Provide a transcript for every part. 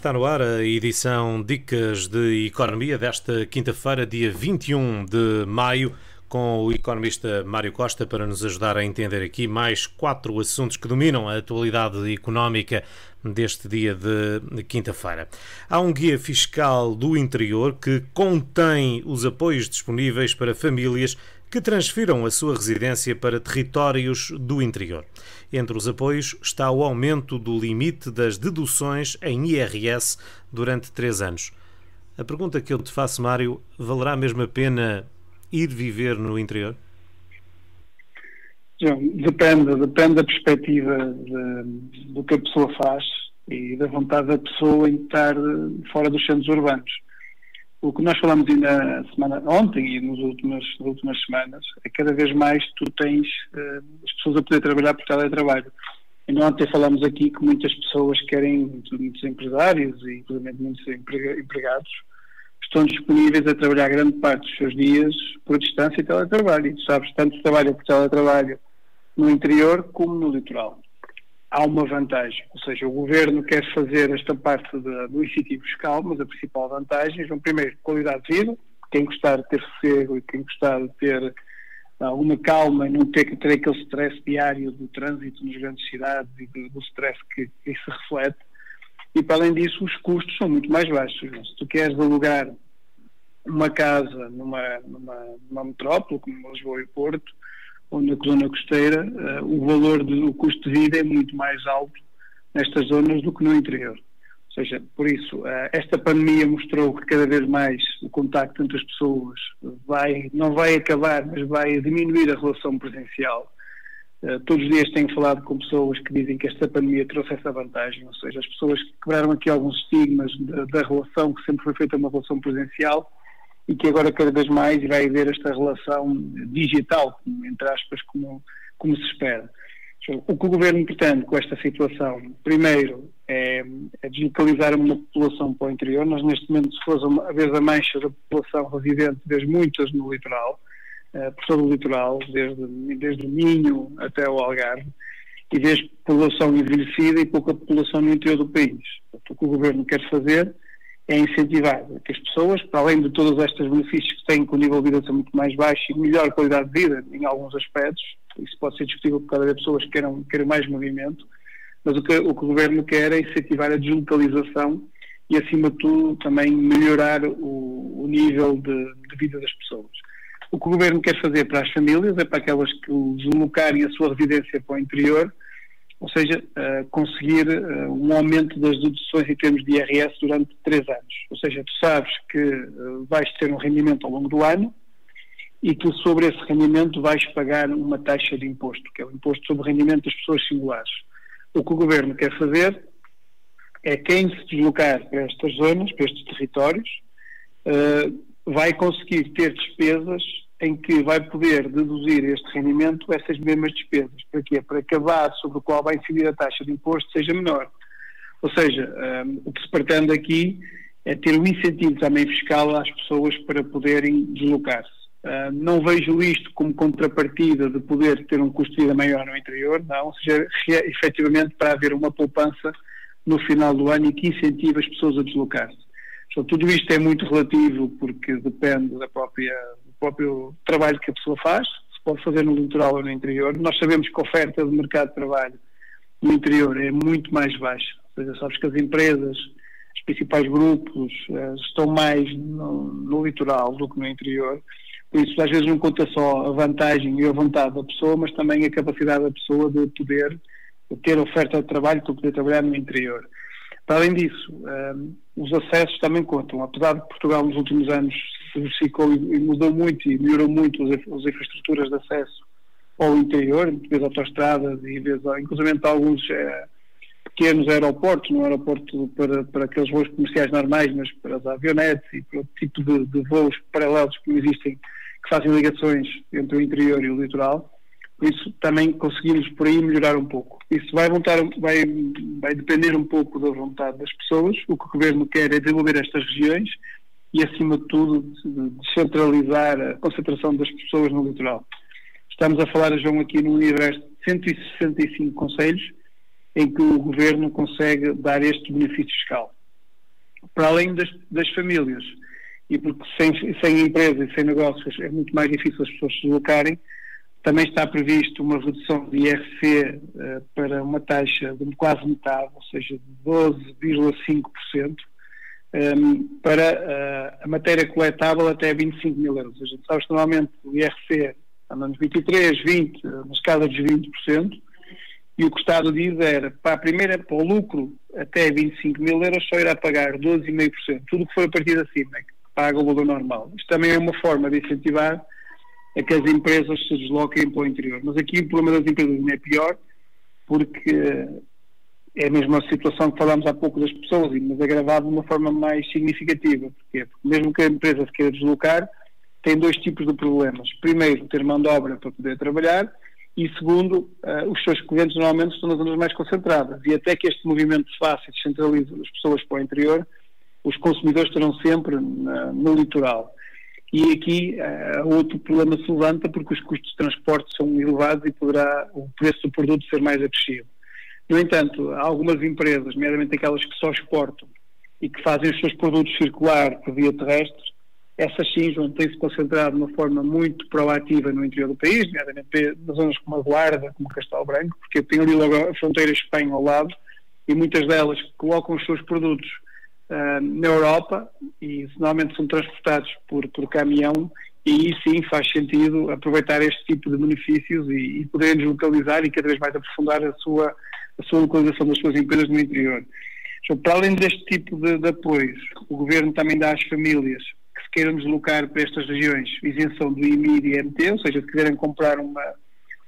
Está no ar a edição Dicas de Economia desta quinta-feira, dia 21 de maio, com o economista Mário Costa para nos ajudar a entender aqui mais quatro assuntos que dominam a atualidade económica deste dia de quinta-feira. Há um guia fiscal do interior que contém os apoios disponíveis para famílias que transfiram a sua residência para territórios do interior. Entre os apoios está o aumento do limite das deduções em IRS durante três anos. A pergunta que eu te faço, Mário, valerá mesmo a pena ir viver no interior? Depende, depende da perspectiva de, do que a pessoa faz e da vontade da pessoa em estar fora dos centros urbanos o que nós falamos ainda semana, ontem e últimas, nas últimas semanas é cada vez mais tu tens uh, as pessoas a poder trabalhar por teletrabalho. E ontem falamos aqui que muitas pessoas querem, muitos empresários e inclusive muitos empregados, estão disponíveis a trabalhar grande parte dos seus dias por distância e teletrabalho. E tu sabes, tanto trabalham por teletrabalho no interior como no litoral há uma vantagem, ou seja, o governo quer fazer esta parte de, do incentivo fiscal, mas a principal vantagem é, primeiro, qualidade de vida, quem gostar de ter sossego e quem gostar de ter alguma calma e não ter que ter aquele stress diário do trânsito nas grandes cidades e do, do stress que, se reflete. E para além disso, os custos são muito mais baixos. Se tu queres alugar uma casa numa, numa, numa metrópole como Lisboa e Porto, ou na zona costeira, uh, o valor do custo de vida é muito mais alto nestas zonas do que no interior. Ou seja, por isso, uh, esta pandemia mostrou que cada vez mais o contacto entre as pessoas vai, não vai acabar, mas vai diminuir a relação presencial. Uh, todos os dias tenho falado com pessoas que dizem que esta pandemia trouxe essa vantagem, ou seja, as pessoas que quebraram aqui alguns estigmas da, da relação, que sempre foi feita uma relação presencial, e que agora cada vez mais vai haver esta relação digital, entre aspas, como, como se espera. O que o Governo pretende com esta situação, primeiro, é, é deslocalizar uma população para o interior. Nós, neste momento, se fosse a vez a mancha da população residente, vês muitas no litoral, uh, por todo o litoral, desde, desde o Minho até o Algarve, e vês população envelhecida e pouca população no interior do país. o que o Governo quer fazer é incentivar que as pessoas, para além de todos estes benefícios que têm com o nível de vida muito mais baixo e melhor qualidade de vida em alguns aspectos, isso pode ser discutível por cada vez pessoas que queiram, queiram mais movimento, mas o que, o que o Governo quer é incentivar a deslocalização e, acima de tudo, também melhorar o, o nível de, de, vida das pessoas. O que o Governo quer fazer para as famílias é para aquelas que deslocarem a sua residência para o interior, ou seja, uh, conseguir uh, um aumento das deduções em termos de IRS durante três anos. Ou seja, tu sabes que uh, vais ter um rendimento ao longo do ano e que sobre esse rendimento vais pagar uma taxa de imposto, que é o imposto sobre o rendimento das pessoas singulares. O que o governo quer fazer é quem se deslocar para estas zonas, para estes territórios, vai conseguir ter despesas em que vai poder deduzir este rendimento essas mesmas despesas. Para quê? Para que a base sobre a qual vai incidir a taxa de imposto seja menor. Ou seja, um, o que se pretende aqui é ter um incentivo também fiscal às pessoas para poderem deslocar-se. Uh, não vejo isto como contrapartida de poder ter um custo de vida maior no interior, não, ou seja, efetivamente para haver uma poupança no final do ano e que incentive as pessoas a deslocar-se. Então, tudo isto é muito relativo porque depende da própria próprio trabalho que a pessoa faz, se pode fazer no litoral ou no interior. Nós sabemos que a oferta de mercado de trabalho no interior é muito mais baixa. Ou seja, sabes que as empresas, os principais grupos, eh, estão mais no, no litoral do que no interior. Por isso, às vezes, não conta só a vantagem e a vontade da pessoa, mas também a capacidade da pessoa de poder ter oferta de trabalho para poder trabalhar no interior. Para além disso, um, eh, os acessos também contam. Apesar de Portugal nos últimos anos se e mudou muito e melhorou muito as, as infraestruturas de acesso ao interior, vez autoestradas e vez, inclusive alguns eh, pequenos aeroportos, não aeroporto para, para aqueles voos comerciais normais, mas para as avionetes e para outro tipo de, de voos paralelos que existem, que fazem ligações entre o interior e o litoral. Por isso também conseguimos por aí melhorar um pouco. Isso vai, montar, vai, vai depender um pouco da vontade das pessoas. O que o Governo quer é desenvolver estas regiões e, acima de tudo, descentralizar a concentração das pessoas no litoral. Estamos a falar, João, aqui no universo de 165 conselhos em que o governo consegue dar este benefício fiscal. para além das, das famílias. E porque sem, sem e sem negócios é muito mais difícil as pessoas se deslocarem, também está previsto uma redução de IRC uh, para uma taxa de quase metade, ou seja, de 12,5%, um, para uh, a matéria coletável até 25 mil euros. A gente sabe que normalmente o IRC anda nos 23, 20, na escala dos 20%, e o que o Estado diz era, para a primeira, para o lucro até 25 mil euros, só irá pagar 12,5%. Tudo o que for a partir de cima é que paga o valor normal. Isto também é uma forma de incentivar a que as empresas se desloquem para o interior. Mas aqui o problema das empresas ainda é pior, porque é a mesma situação que falámos há pouco das pessoas, mas agravado de uma forma mais significativa. Porquê? Porque mesmo que a empresa se queira deslocar, tem dois tipos de problemas. Primeiro, ter mão de obra para poder trabalhar e segundo, uh, os seus clientes normalmente estão nas zonas mais concentradas e até que este movimento se faça e descentralize as pessoas para o interior, os consumidores estarão sempre na, no litoral. E aqui uh, outro problema se levanta porque os custos de transporte são elevados e poderá o preço do produto ser mais acrescido. No entanto, algumas empresas, nomeadamente aquelas que só exportam e que fazem os seus produtos circular por via terrestre, essas sim têm-se concentrado de uma forma muito proativa no interior do país, nomeadamente nas zonas como a Guarda, como Castelo Branco, porque tem ali logo a fronteira Espanha ao lado, e muitas delas colocam os seus produtos uh, na Europa e normalmente são transportados por, por caminhão e aí sim faz sentido aproveitar este tipo de benefícios e, e poderem localizar e cada vez mais aprofundar a sua, a sua localização das suas empresas no interior. Então, para além deste tipo de, de apoios, o Governo também dá às famílias que se queiram deslocar para estas regiões isenção do IMI e IMT, ou seja, se quiserem comprar uma,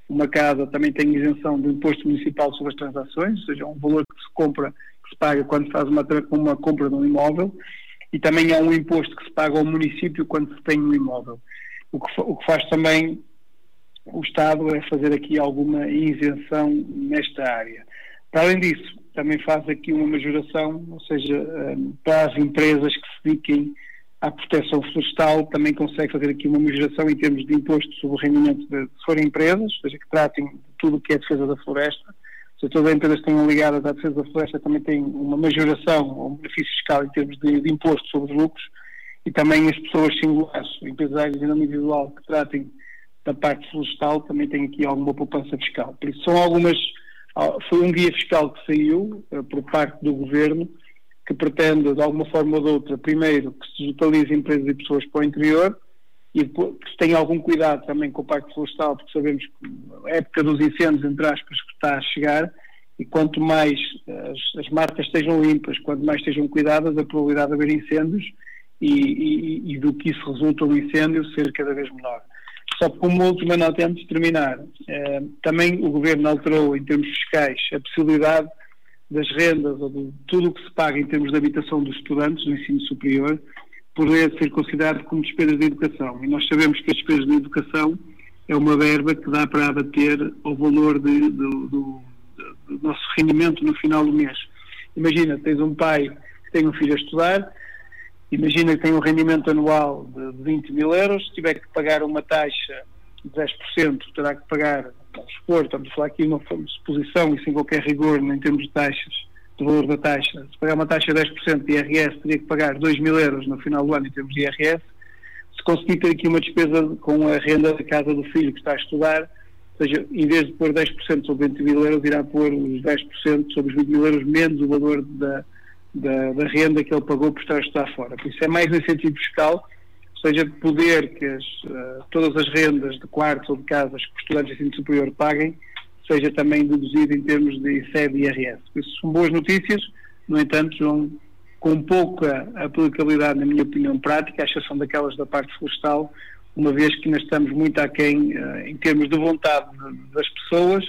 uma casa também tem isenção do imposto municipal sobre as transações, ou seja, um valor que se compra, que se paga quando se faz uma, uma compra de um imóvel, e também há um imposto que se paga ao município quando se tem um imóvel. O que, o que faz também o Estado é fazer aqui alguma isenção nesta área. Para além disso, também faz aqui uma majoração, ou seja, eh, para as empresas que se dediquem à proteção florestal, também consegue fazer aqui uma majoração em termos de imposto sobre o rendimento de, se forem empresas, ou seja, que tratem de tudo o que é defesa da floresta. Se todas as empresas que estão ligadas à defesa da floresta também têm uma majoração ou um benefício fiscal em termos de, de imposto sobre os lucros e também as pessoas singulares, empresários em nome individual que tratem da parte florestal também têm aqui alguma poupança fiscal. Por isso são algumas, foi um guia fiscal que saiu uh, por parte do Governo que pretende, de alguma forma ou de outra, primeiro, que se deslocalize empresas e pessoas para o interior e que se tenha algum cuidado também com o Pacto Florestal, porque sabemos que a época dos incêndios, entre aspas, que está a chegar e quanto mais as, as marcas estejam limpas, quanto mais estejam cuidadas, a probabilidade de haver incêndios e, e, e do que isso resulta um incêndio ser cada vez menor. Só que como última nota antes de terminar, eh, também o Governo alterou em termos fiscais a possibilidade das rendas ou de tudo o que se paga em termos de habitação dos estudantes do ensino superior poder ser considerado como despesas de educação. E nós sabemos que as despesas de educação é uma verba que dá para abater ao valor de, do, do, nosso rendimento no final do mês. Imagina, tens um pai que tem um filho a estudar, imagina que tem um rendimento anual de 20 mil euros, se tiver que pagar uma taxa de 10%, terá que pagar vamos supor, estamos a falar aqui de uma suposição e sem qualquer rigor em termos de taxas, do valor da taxa, se pagar uma taxa de 10% de IRS, teria que pagar 2 mil euros no final do ano em termos de IRS. Se conseguir ter aqui uma despesa com a renda da casa do filho que está a estudar, ou seja, em vez de pôr 10% sobre 20 mil euros, irá pôr os 10% sobre os 20 mil euros menos o valor da, da, da, renda que ele pagou por estar a estudar fora. Por isso é mais um incentivo fiscal seja de poder que as, uh, todas as rendas de quartos ou de casas que os estudantes de ensino superior paguem seja também deduzido em termos de sede e IRS. Isso são boas notícias, no entanto, são com pouca aplicabilidade, na minha opinião, prática, à exceção daquelas da parte florestal, uma vez que ainda estamos muito aquém uh, em termos de vontade das pessoas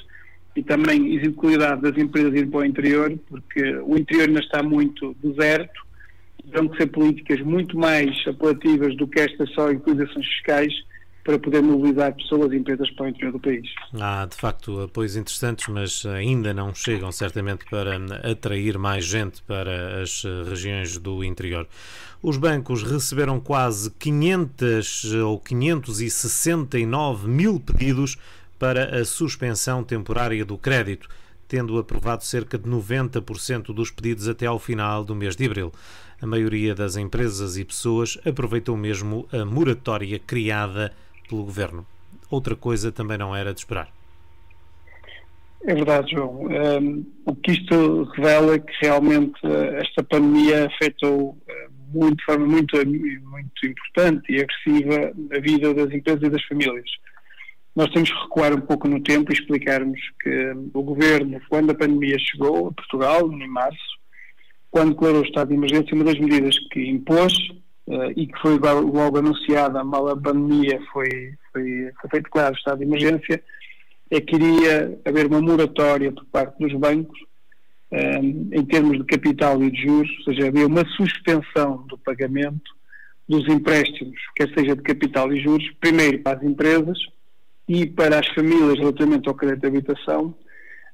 e também executividade das empresas ir para o interior, porque o interior ainda está muito deserto terão que ser políticas muito mais apelativas do que estas só inclusões fiscais para poder mobilizar pessoas e empresas para o interior do país. Há, de facto, apoios interessantes, mas ainda não chegam certamente para atrair mais gente para as regiões do interior. Os bancos receberam quase 500 ou 569 mil pedidos para a suspensão temporária do crédito tendo aprovado cerca de 90% dos pedidos até ao final do mês de abril. A maioria das empresas e pessoas aproveitou mesmo a moratória criada pelo governo. Outra coisa também não era de esperar. É verdade, João. Um, o que isto revela é que realmente uh, esta pandemia afetou uh, muito, de forma muito, muito importante e agressiva a vida das empresas e das famílias. Nós temos que recuar um pouco no tempo e explicarmos que um, o governo, quando a pandemia chegou a Portugal, em março, quando declarou o estado de emergência, uma das medidas que impôs uh, e que foi logo anunciada mal a pandemia foi, foi, foi feito declarar o estado de emergência é que iria haver uma moratória por parte dos bancos um, em termos de capital e de juros, ou seja, havia uma suspensão do pagamento dos empréstimos, quer seja de capital e juros, primeiro para as empresas e para as famílias relativamente ao crédito de habitação,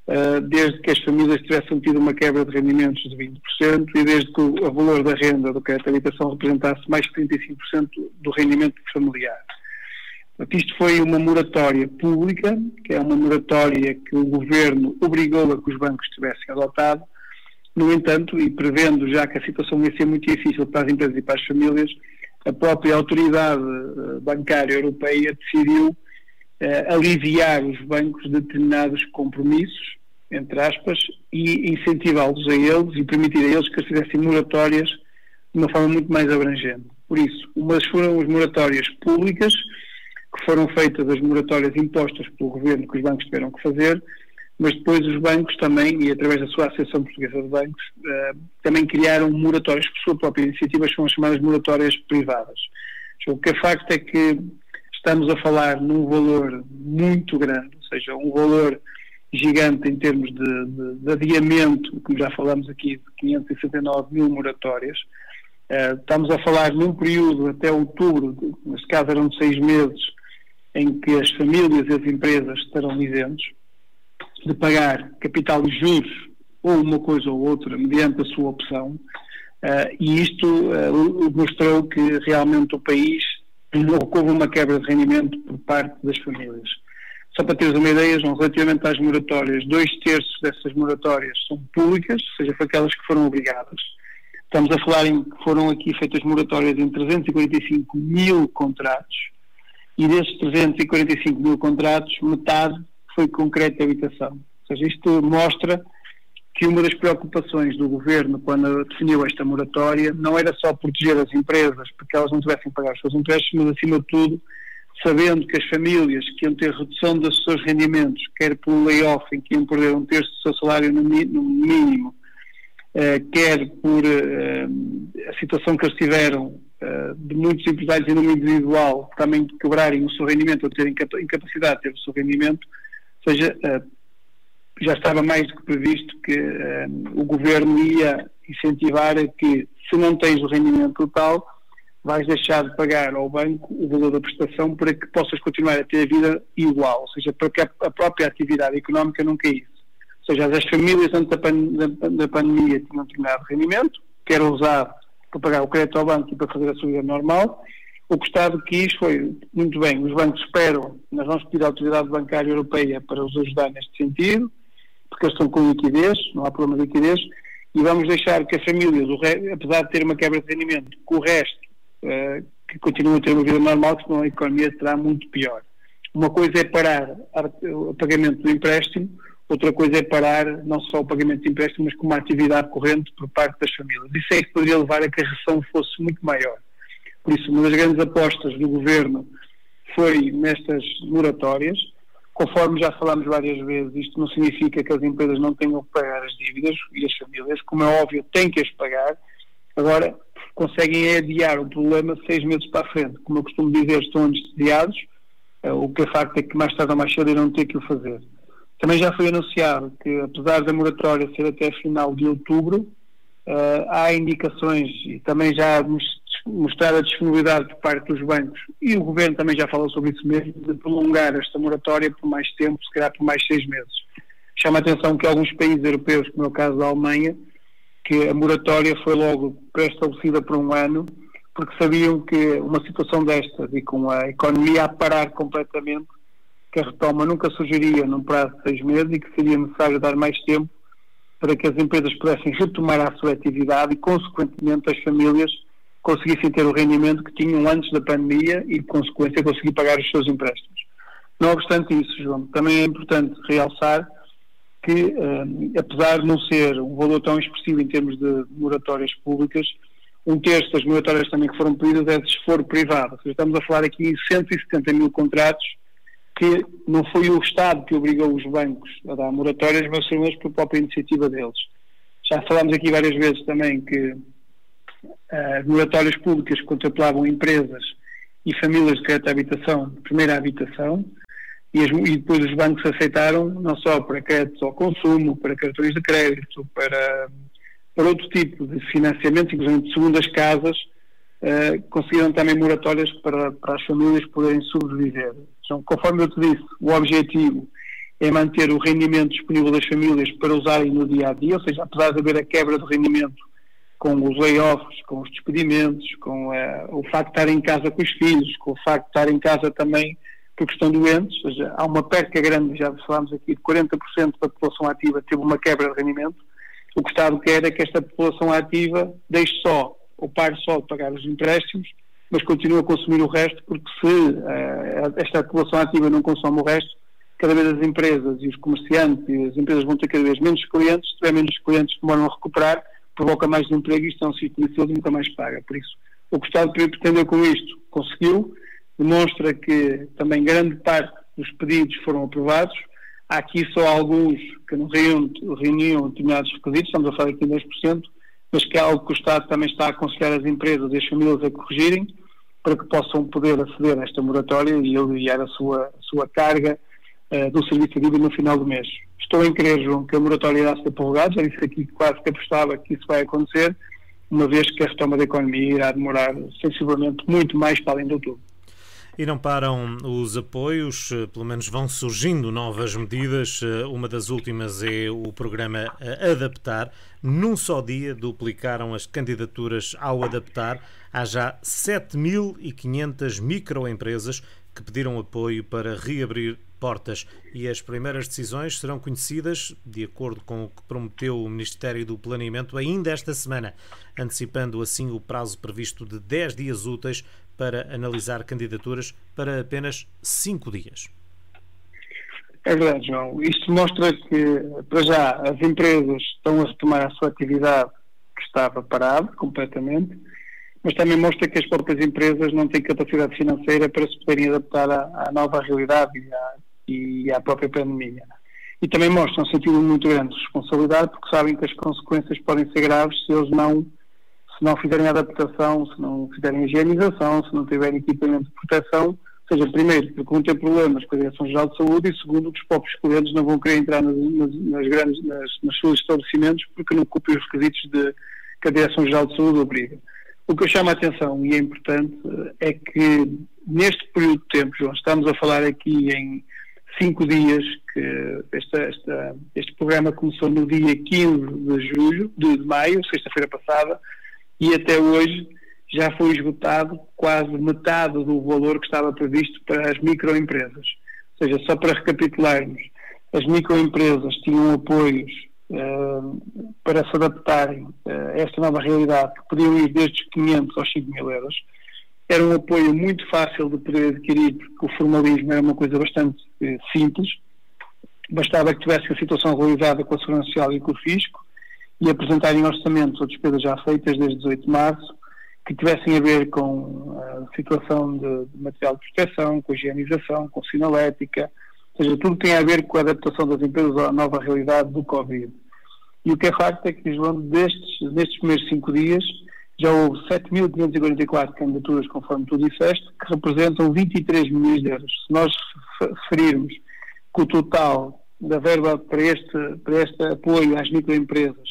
uh, desde que as famílias tivessem tido uma quebra de rendimentos de 20% e desde que o valor da renda do crédito de habitação representasse mais de 35% do rendimento familiar. Isto foi uma moratória pública, que é uma moratória que o governo obrigou a que os bancos tivessem adotado. No entanto, e prevendo já que a situação ia ser muito difícil para as empresas e para as famílias, a própria autoridade eh, bancária europeia decidiu eh, aliviar os bancos de determinados compromissos, entre aspas, e incentivá-los a eles e permitir a eles que fizessem moratórias de uma forma muito mais abrangente. Por isso, umas foram as moratórias públicas, que foram feitas as moratórias impostas pelo governo que os bancos tiveram que fazer, mas depois os bancos também, e através da sua Associação Portuguesa de Bancos, uh, também criaram moratórias por sua própria iniciativa, são as chamadas moratórias privadas. O que é facto é que estamos a falar num valor muito grande, ou seja, um valor gigante em termos de, de, de adiamento, como já falamos aqui, de 569 mil moratórias. Uh, estamos a falar num período até outubro, neste caso eram seis meses, em que as famílias e as empresas estarão isentos de pagar capital e juros ou uma coisa ou outra mediante a sua opção uh, e isto uh, mostrou que realmente o país houve uma quebra de rendimento por parte das famílias. Só para teres uma ideia, João, relativamente às moratórias, dois terços dessas moratórias são públicas, ou seja, foi aquelas que foram obrigadas. Estamos a falar em que foram aqui feitas moratórias em 345 mil contratos, e desses 345 mil contratos, metade foi concreto de habitação. Ou seja, isto mostra que uma das preocupações do governo quando definiu esta moratória não era só proteger as empresas porque elas não tivessem que pagar os seus empréstimos, mas acima de tudo sabendo que as famílias que iam ter redução dos seus rendimentos, quer pelo layoff em que iam perder um terço do seu salário no, mínimo, eh, quer por eh, a situação que eles tiveram eh, de muitos empresários em nome individual também quebrarem o seu rendimento ou terem incapacidade de ter o seu rendimento, ou seja, já estava mais do que previsto que eh, o governo ia incentivar a que, se não tens o rendimento total, vais deixar de pagar ao banco o valor da prestação para que possas continuar a ter a vida igual, ou seja, para que a própria atividade económica não caísse. Ou seja, as famílias antes da, pan da pandemia tinham determinado rendimento, que era usado para pagar o crédito ao banco e para fazer a sua vida normal. O que o Estado quis foi, muito bem, os bancos esperam, nós vamos pedir à Autoridade Bancária Europeia para os ajudar neste sentido, porque eles estão com liquidez, não há problema de liquidez, e vamos deixar que as famílias, apesar de ter uma quebra de rendimento, que o resto, uh, que continuem a ter uma vida normal, que senão a economia será muito pior. Uma coisa é parar o pagamento do empréstimo, Outra coisa é parar não só o pagamento de empréstimos, mas com uma atividade corrente por parte das famílias. Isso é que poderia levar a que a recessão fosse muito maior. Por isso, uma das grandes apostas do governo foi nestas moratórias. Conforme já falámos várias vezes, isto não significa que as empresas não tenham que pagar as dívidas e as famílias, como é óbvio, têm que as pagar. Agora, conseguem adiar o problema seis meses para a frente. Como eu costumo dizer, estão anestesiados, eh, o que é facto é que mais tarde ou mais cedo irão ter que o fazer. Também já foi anunciado que, apesar da moratória ser até final de outubro, uh, há indicações e também já mostrar a disponibilidade por parte dos bancos, e o Governo também já falou sobre isso mesmo, de prolongar esta moratória por mais tempo, se calhar por mais seis meses. Chama a atenção que alguns países europeus, como é o caso da Alemanha, que a moratória foi logo pré-estabelecida por um ano, porque sabiam que uma situação destas e com a economia a parar completamente, que a retoma nunca surgiria num prazo de seis meses e que seria necessário dar mais tempo para que as empresas pudessem retomar a sua atividade e, consequentemente, as famílias conseguissem ter o rendimento que tinham antes da pandemia e, de consequência, conseguir pagar os seus empréstimos. Não obstante isso, João, também é importante realçar que, eh, apesar de não ser um valor tão expressivo em termos de moratórias públicas, um terço das moratórias também que foram pedidas é de esforço privado. Seja, estamos a falar aqui em 170 mil contratos que não foi o Estado que obrigou os bancos a dar moratórias, mas foram eles por própria iniciativa deles. Já falámos aqui várias vezes também que uh, moratórias públicas contemplavam empresas e famílias de crédito à habitação, de primeira habitação, e, as, e, depois os bancos aceitaram não só para créditos ao consumo, para cartões de crédito, para, para outro tipo de financiamento, inclusive de segundas casas, uh, conseguiram também moratórias para, para as famílias poderem sobreviver. Então, conforme eu te disse, o objetivo é manter o rendimento disponível das famílias para usarem no dia a dia, ou seja, apesar de haver a quebra de rendimento com os layoffs, com os despedimentos, com uh, o facto de estar em casa com os filhos, com o facto de estar em casa também porque estão doentes, ou seja, há uma perca grande, já falámos aqui, de 40% da população ativa teve uma quebra de rendimento. O que o Estado quer é que esta população ativa deixe só, ou pare só de pagar os empréstimos, mas continue a consumir o resto, porque se uh, esta população ativa não consome o resto, cada vez as empresas e os comerciantes e as empresas vão ter cada vez menos clientes, se tiver menos clientes demoram a recuperar, provoca mais emprego e isto é um ciclo vicioso e nunca mais paga. Por isso, o que o Estado pretendeu com isto conseguiu, demonstra que também grande parte dos pedidos foram aprovados. Há aqui só alguns que não reuniam determinados requisitos, estamos a falar aqui de 10%, mas que é algo que o Estado também está a aconselhar as empresas e as famílias a corrigirem, para que possam poder aceder a esta moratória e aliviar a sua, a sua carga uh, do serviço vida no final do mês. Estou em crer, João, que a moratória irá ser prorrogada, já disse aqui quase que apostava que isso vai acontecer, uma vez que a retoma da economia irá demorar sensivelmente muito mais para além de outubro. E não param os apoios, eh, pelo menos vão surgindo novas medidas. Eh, uma das últimas é o programa Adaptar. Num só dia duplicaram as candidaturas ao Adaptar. Há já 7.500 microempresas que pediram apoio para reabrir portas e as primeiras decisões serão conhecidas, de acordo com o que prometeu o Ministério do Planeamento, ainda esta semana, antecipando assim o prazo previsto de 10 dias úteis para analisar candidaturas para apenas cinco dias. É verdade, João. Isto mostra que, para já, as empresas estão a retomar a sua atividade que estava parada completamente, mas também mostra que as próprias empresas não têm capacidade financeira para se poderem adaptar à, à nova realidade e à, e à, própria pandemia. E também mostra um sentido muito grande de responsabilidade, porque sabem que as consequências podem ser graves se eles não se não fizerem adaptação, se não fizerem higienização, se não tiverem equipamento de proteção, ou seja, primeiro, porque vão ter problemas com a Direção-Geral de Saúde e segundo, que os próprios clientes não vão querer entrar nas, nas, nas grandes, nas, nos seus estabelecimentos porque não cumprem os requisitos de, que a Direção-Geral de Saúde obriga. O que eu chamo a atenção e é importante é que neste período de tempo, João, estamos a falar aqui em cinco dias, que esta, esta, este programa começou no dia 15 de julho, de, de maio, sexta-feira passada, e até hoje já foi esgotado quase metade do valor que estava previsto para as microempresas. Ou seja, só para recapitularmos, as microempresas tinham apoios uh, para se adaptarem uh, a esta nova realidade, que podiam ir desde os 500 aos 5 mil euros. Era um apoio muito fácil de poder adquirir, porque o formalismo era uma coisa bastante uh, simples. Bastava que tivesse a situação realizada com a Segurança Social e com o Fisco, e apresentarem orçamentos ou despesas já feitas desde 18 de março que tivessem a ver com a situação de, de material de proteção, com higienização, com sinalética, ou seja, tudo tem a ver com a adaptação das empresas à nova realidade do Covid. E o que é facto é que, João, destes, nestes primeiros cinco dias, já houve 7.544 candidaturas, conforme tu disseste, que representam 23 milhões de euros. Se nós referirmos que o total da verba para este, para este apoio às microempresas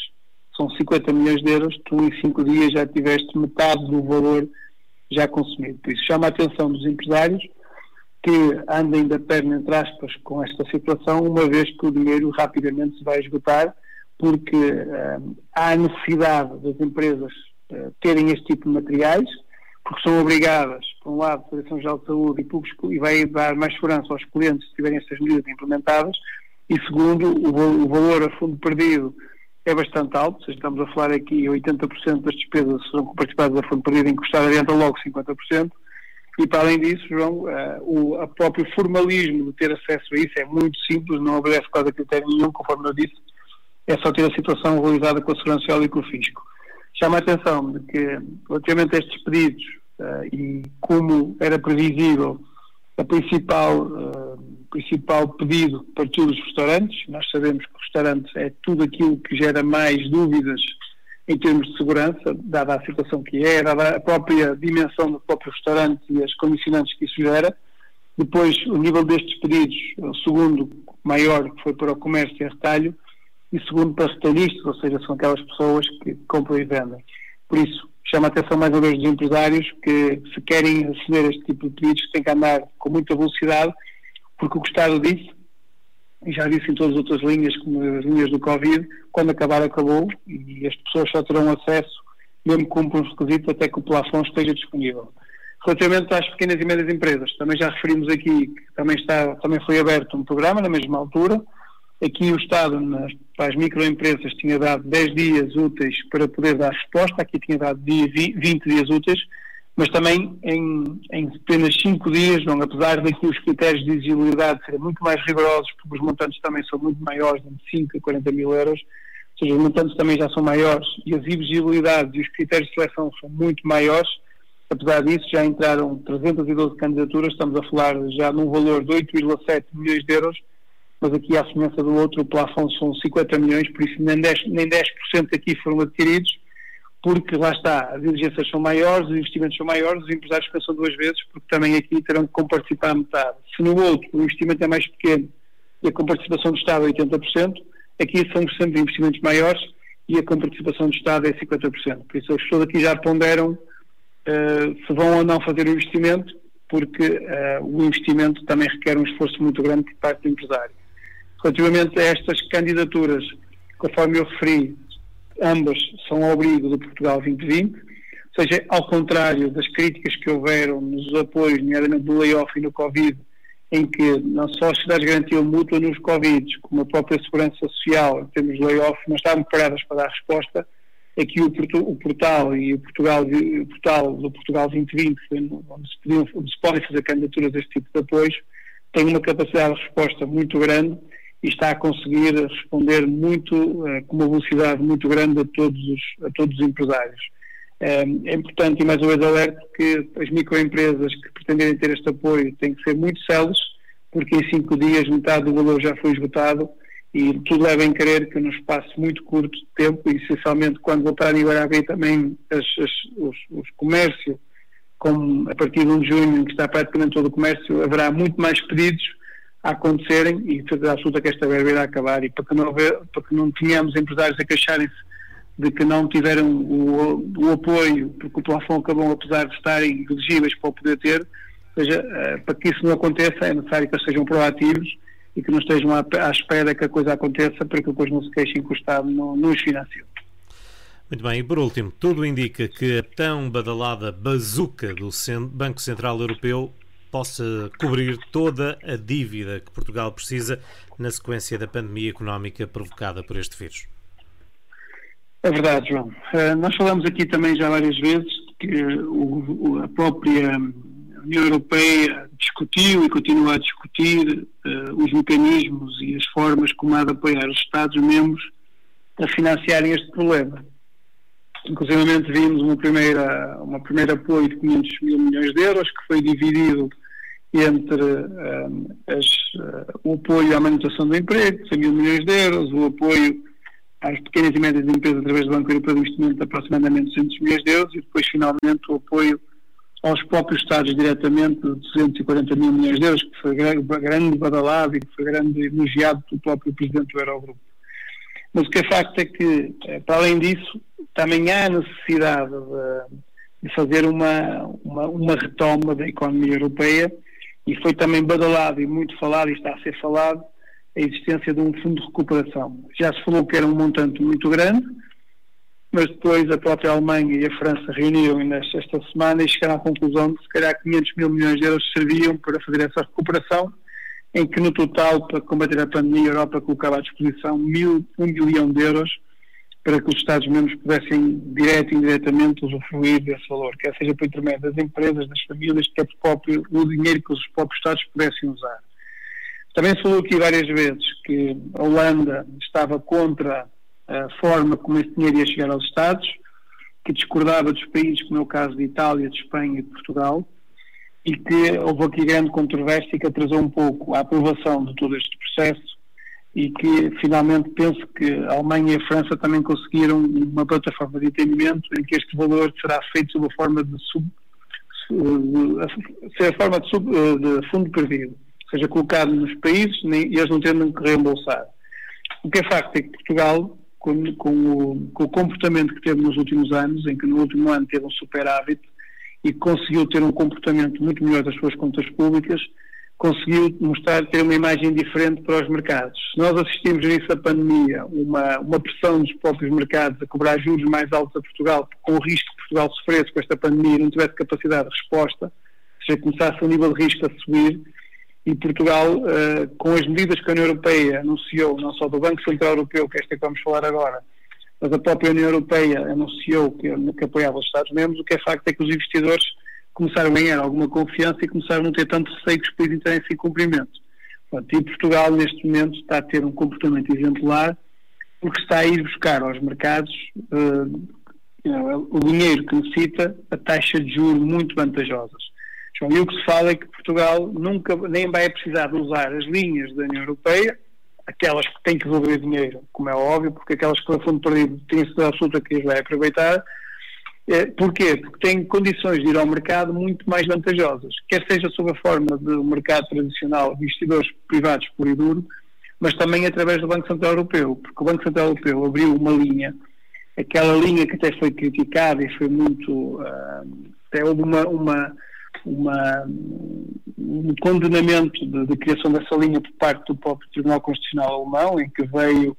são 50 milhões de euros, tu em 5 dias já tiveste metade do valor já consumido. Por isso chama a atenção dos empresários que andem da perna, entre aspas, com esta situação, uma vez que o dinheiro rapidamente se vai esgotar, porque uh, há necessidade das empresas terem este tipo de materiais, porque são obrigadas, por um lado, a Direção-Geral de Saúde e, e vai dar mais segurança aos clientes se tiverem estas medidas implementadas, e segundo, o, o valor a fundo perdido é bastante alto, estamos a falar aqui 80% das despesas serão participadas a fundo perdido, Estado adianta logo 50%, e para além disso, João, uh, o a próprio formalismo de ter acesso a isso é muito simples, não obedece quase a critério nenhum, conforme eu disse, é só ter a situação realizada com a Segurança Social e com o Fisco. Chama a atenção de que, relativamente a estes pedidos, uh, e como era previsível, a principal, uh, principal pedido partiu dos restaurantes. Nós sabemos que o restaurante é tudo aquilo que gera mais dúvidas em termos de segurança, dada a situação que é, dada a própria dimensão do próprio restaurante e as condicionantes que isso gera. Depois, o nível destes pedidos, o segundo maior, que foi para o comércio e retalho, e segundo para retalhistas, ou seja, são aquelas pessoas que compram e vendem. Por isso, chama a atenção mais uma vez dos empresários que, se querem a este tipo de pedidos, têm que andar com muita velocidade, porque o que o Estado disse e já disse em todas as outras linhas, como as linhas do Covid, quando acabar, acabou e as pessoas só terão acesso, mesmo com um requisitos, até que o plafond esteja disponível. Relativamente às pequenas e médias empresas, também já referimos aqui que também, está, também foi aberto um programa na mesma altura. Aqui o Estado, nas, para as microempresas, tinha dado 10 dias úteis para poder dar resposta, aqui tinha dado dia, 20 dias úteis mas também em, em apenas 5 dias, não, apesar daqui os critérios de exigibilidade serem muito mais rigorosos, porque os montantes também são muito maiores, de 5 a 40 mil euros, ou seja, os montantes também já são maiores e as exigibilidades e os critérios de seleção são muito maiores, apesar disso já entraram 312 candidaturas, estamos a falar já num valor de 8,7 milhões de euros, mas aqui à semelhança do outro, o plafond são 50 milhões, por isso nem 10%, nem 10 aqui foram adquiridos, porque lá está, as diligências são maiores, os investimentos são maiores, os empresários pensam duas vezes, porque também aqui terão que comparticipar metade. Se no outro o investimento é mais pequeno e a comparticipação do Estado é 80%, aqui são sempre investimentos maiores e a comparticipação do Estado é 50%. Por isso as pessoas aqui já ponderam uh, se vão ou não fazer o investimento, porque uh, o investimento também requer um esforço muito grande por parte do empresário. Relativamente a estas candidaturas, conforme eu referi, ambas são ao abrigo do Portugal 2020, ou seja, ao contrário das críticas que houveram nos apoios, nomeadamente do layoff e no Covid, em que não só as cidades garantiam mútua nos Covid, como a própria Segurança Social, em termos de layoff, não estavam preparadas para dar resposta, aqui o, o portal e o, Portugal, o portal do Portugal 2020, onde se, podiam, onde se podem fazer candidaturas a este tipo de apoios, tem uma capacidade de resposta muito grande e está a conseguir responder muito, uh, com uma velocidade muito grande a todos os, a todos os empresários. Eh, é importante, e mais uma vez alerto, que as microempresas que pretenderem ter este apoio têm que ser muito células, porque em cinco dias metade do valor já foi esgotado e tudo leva em crer que num espaço muito curto de tempo, e essencialmente quando voltarem agora a abrir também as, as, os, os comércios, como a partir de 1 de junho, que está praticamente todo o comércio, haverá muito mais pedidos a acontecerem e certeza absoluta que esta verba irá acabar e para que não, haver, para que não tenhamos empresários a queixarem-se de que não tiveram o, o, apoio porque o plafond acabou apesar de estarem elegíveis para o poder ter, ou seja, eh, para que isso não aconteça é necessário que eles sejam proativos e que não estejam à, à espera que a coisa aconteça para que depois não se queixem que o Estado não, não os. Muito bem, e por último, tudo indica que a tão badalada bazuca do Banco Central Europeu possa cobrir toda a dívida que Portugal precisa na sequência da pandemia económica provocada por este vírus. É verdade, João. Uh, nós falamos aqui também já várias vezes que a própria União Europeia discutiu e continua a discutir uh, os mecanismos e as formas como há de apoiar os Estados-membros a financiarem este problema. Inclusive vimos uma primeira, uma primeira apoio de 500 mil milhões de euros que foi dividido entre um, as, uh, o apoio à manutenção do emprego, 100 mil milhões de euros, o apoio às pequenas e médias empresas através do Banco Europeu de Investimento de aproximadamente 200 milhões de euros e depois finalmente o apoio aos próprios Estados diretamente de 240 mil milhões de euros, que foi grande badalado e que foi grande elogiado pelo próprio Presidente do Eurogrupo. Mas o que é facto é que, eh, para além disso, também há necessidade de, de fazer uma, uma, uma retoma da economia europeia e foi também badalado e muito falado, e está a ser falado, a existência de um fundo de recuperação. Já se falou que era um montante muito grande, mas depois a própria Alemanha e a França reuniram nesta esta semana e chegaram à conclusão de que se calhar 500 mil milhões de euros serviam para fazer essa recuperação, em que no total, para combater a pandemia, a Europa colocava à disposição mil, um milhão de euros para que os Estados-membros pudessem, direto e indiretamente, usufruir desse valor, quer seja por intermédio das empresas, das famílias, quer por próprio, o dinheiro que os próprios Estados pudessem usar. Também se falou aqui várias vezes que a Holanda estava contra a forma como esse dinheiro ia chegar aos Estados, que discordava dos países, como é o caso de Itália, de Espanha e de Portugal, e que houve aqui grande controvérsia que atrasou um pouco a aprovação de todo este processo e que finalmente penso que a Alemanha e a França também conseguiram uma plataforma de entendimento em que este valor será feito sob a forma de, sub, de, a forma de, sub, de fundo perdido, seja, colocado nos países e eles não tendo que reembolsar. O que é facto é que Portugal com, com, o, com, o, comportamento que teve nos últimos anos, em que no último ano teve um superávit e conseguiu ter um comportamento muito melhor das suas contas públicas, conseguiu mostrar ter uma imagem diferente para os mercados. Se nós assistimos a isso pandemia, uma, uma pressão dos próprios mercados a cobrar juros mais altos a Portugal, com o risco que Portugal sofresse com esta pandemia e não tivesse capacidade de resposta, seja, começasse o nível de risco a subir, e Portugal, uh, com as medidas que a União Europeia anunciou, não só do Banco Central Europeu, que é esta que vamos falar agora, mas a própria União Europeia anunciou que, que apoiava os Estados-membros, o que é facto é que os investidores começaram a ganhar alguma confiança e começaram a não ter tanto receio que os países entrarem em cumprimento. Portanto, e Portugal, neste momento, está a ter um comportamento exemplar porque está a ir buscar aos mercados uh, o dinheiro que necessita a taxa de juros muito vantajosas. João, e o que se fala é que Portugal nunca nem vai precisar de usar as linhas da União Europeia, aquelas que têm que devolver dinheiro, como é óbvio, porque aquelas que foram fundo perdido têm certeza absoluta que as vai aproveitar. É, porquê? Porque tem condições de ir ao mercado muito mais vantajosas, quer seja sob a forma do mercado tradicional de investidores privados por e duro, mas também através do Banco Central Europeu, porque o Banco Central Europeu abriu uma linha, aquela linha que até foi criticada e foi muito. Uh, até houve uma, uma uma, um condenamento de, de, criação dessa linha por parte do próprio Tribunal Constitucional Alemão, em que veio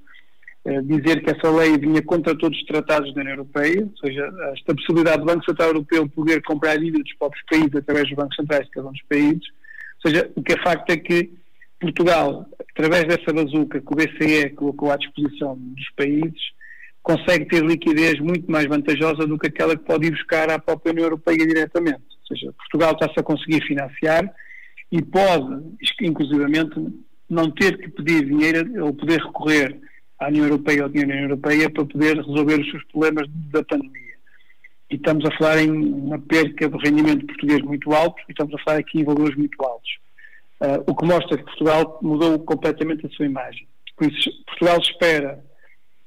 dizer que essa lei vinha contra todos os tratados da União Europeia, ou seja, esta possibilidade do Banco Central Europeu poder comprar dívida dos próprios países através dos bancos centrais de cada um dos países. Ou seja, o que é facto é que Portugal, através dessa bazuca que o BCE colocou à disposição dos países, consegue ter liquidez muito mais vantajosa do que aquela que pode ir buscar à própria União Europeia diretamente seja, Portugal está-se a conseguir financiar e pode, inclusivamente, não ter que pedir dinheiro ou poder recorrer à União Europeia ou à União Europeia para poder resolver os seus problemas da pandemia. E estamos a falar em uma perca de rendimento português muito alto e estamos a falar aqui em valores muito altos. Uh, o que mostra que Portugal mudou completamente a sua imagem. Por isso, Portugal espera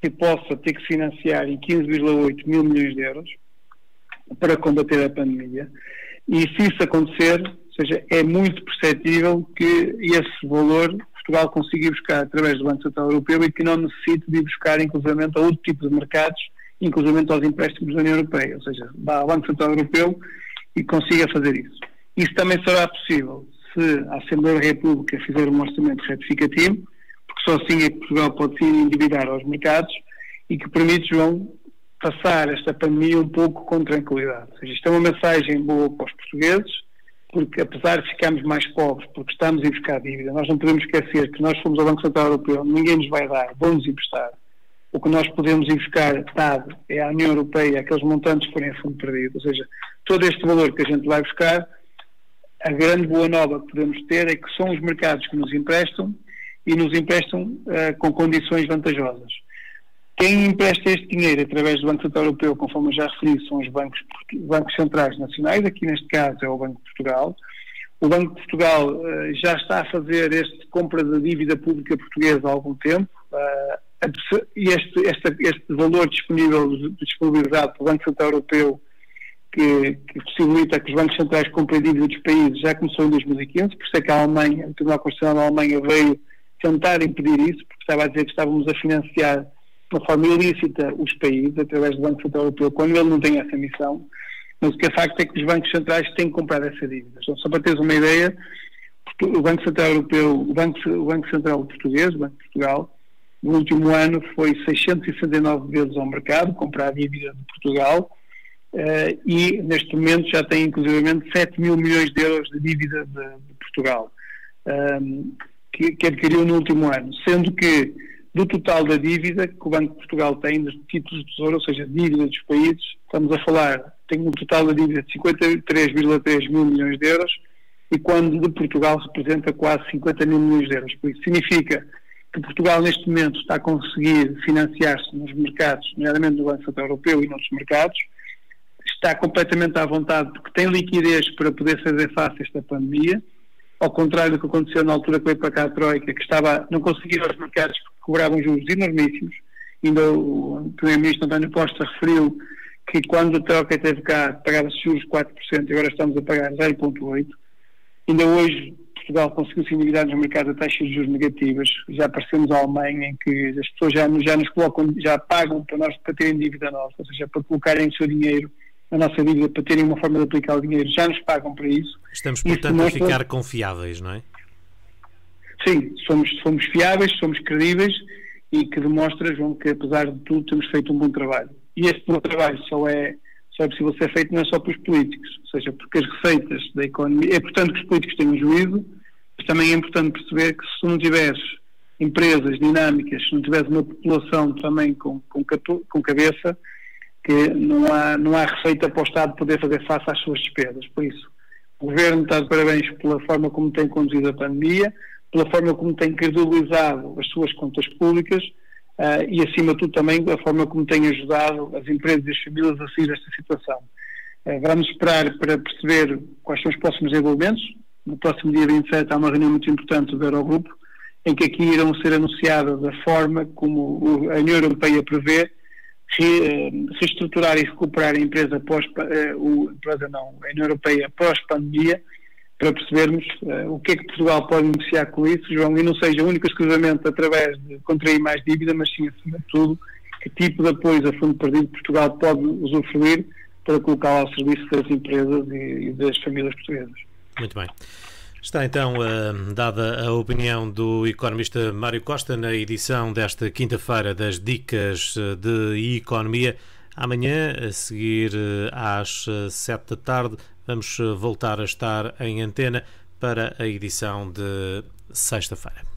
que possa ter que financiar em 15,8 mil milhões de euros para combater a pandemia e se isso acontecer, ou seja, é muito perceptível que esse valor Portugal consiga ir buscar através do Banco Central Europeu e que não necessite de ir buscar, inclusive, a outro tipo de mercados, inclusive aos empréstimos da União Europeia. Ou seja, vá ao Banco Central Europeu e consiga fazer isso. Isso também será possível se a Assembleia da República fizer um orçamento retificativo, porque só assim é que Portugal pode se endividar aos mercados e que permite, João, passar esta pandemia um pouco com tranquilidade. Ou seja, isto é uma mensagem boa para os portugueses, porque apesar de ficarmos mais pobres, porque estamos a buscar dívida, nós não podemos esquecer que nós fomos ao Banco Central Europeu, ninguém nos vai dar, vão-nos emprestar. O que nós podemos buscar, Estado, é a União Europeia, aqueles montantes que forem a fundo perdido. Ou seja, todo este valor que a gente vai buscar, a grande boa nova que podemos ter é que são os mercados que nos emprestam e nos emprestam uh, com condições vantajosas. Quem empresta este dinheiro através do Banco Central Europeu, conforme já referi, são os bancos, bancos centrais nacionais, aqui neste caso é o Banco de Portugal. O Banco de Portugal uh, já está a fazer este compra de dívida pública portuguesa há algum tempo. Uh, este, este, este valor disponível, disponibilizado pelo Banco Central Europeu, que, que, possibilita que os bancos centrais comprem dívida dos países, já começou em 2015, por isso é que a Alemanha, o Tribunal Constitucional da Alemanha veio tentar impedir isso, porque estava a dizer que estávamos a financiar de forma ilícita os países, através do Banco Central Europeu, quando ele não tem essa missão. Mas o que é facto é que os bancos centrais têm que comprar essa dívida. Então, só para teres uma ideia, o Banco Central Europeu, o Banco, o Banco Central Português, o Banco de Portugal, no último ano foi 669 vezes ao mercado, comprar a dívida de Portugal, uh, e neste momento já tem inclusivamente 7 mil milhões de euros de dívida de, de Portugal, um, que, que, adquiriu no último ano, sendo que do total da dívida que o Banco de Portugal tem dos títulos de tesouro, ou seja, dívida dos países, estamos a falar, tem um total da dívida de 53,3 mil milhões de euros, e quando de Portugal representa quase 50 mil milhões de euros. Por isso significa que Portugal neste momento está a conseguir financiar-se nos mercados, nomeadamente no Banco Central Europeu e noutros mercados, está completamente à vontade porque tem liquidez para poder fazer face a esta pandemia, ao contrário do que aconteceu na altura que veio para cá a Troika, que estava, não conseguia os mercados cobravam juros enormíssimos. Ainda o Primeiro-Ministro António Costa referiu que quando a Troika esteve cá pagava-se juros de 4% e agora estamos a pagar 0,8%. Ainda hoje Portugal conseguiu se endividar nos mercados a taxas de juros negativas. Já aparecemos à Alemanha em que as pessoas já, já nos colocam, já pagam para nós para terem dívida nossa, ou seja, para colocarem o seu dinheiro a nossa dívida para terem uma forma de aplicar o dinheiro, já nos pagam para isso. Estamos, portanto, a ficar confiáveis, não é? Sim, somos, somos fiáveis, somos credíveis e que demonstra, João, que apesar de tudo temos feito um bom trabalho. E este bom trabalho só é, só é possível ser feito não é só pelos políticos, ou seja, porque as receitas da economia. É importante que os políticos tenham juízo, mas também é importante perceber que se não tiveres empresas dinâmicas, se não tiveres uma população também com, com, com cabeça, que não há, não há receita para o Estado poder fazer face às suas despesas. Por isso, o Governo está de parabéns pela forma como tem conduzido a pandemia, pela forma como tem credibilizado as suas contas públicas uh, e, acima de tudo, também a forma como tem ajudado as empresas e as famílias a sair desta situação. Uh, vamos esperar para perceber quais são os próximos desenvolvimentos. No próximo dia 27 há uma reunião muito importante do Eurogrupo, em que aqui irão ser anunciadas a forma como a União Europeia prevê re, reestruturar e recuperar a empresa pós, uh, o, não, a União Europeia pós-pandemia, para percebermos uh, o que é que Portugal pode negociar com isso, João, e não seja único exclusivamente através de contrair mais dívida, mas sim, acima de tudo, que tipo de apoio a fundo perdido Portugal pode usufruir para colocá-lo ao serviço das empresas e, e das famílias portuguesas. Muito bem. Está então uh, dada a opinião do economista Mário Costa na edição desta quinta-feira das Dicas eh, de Economia. Amanhã, a seguir às sete da tarde, vamos voltar a estar em antena para a edição de sexta-feira.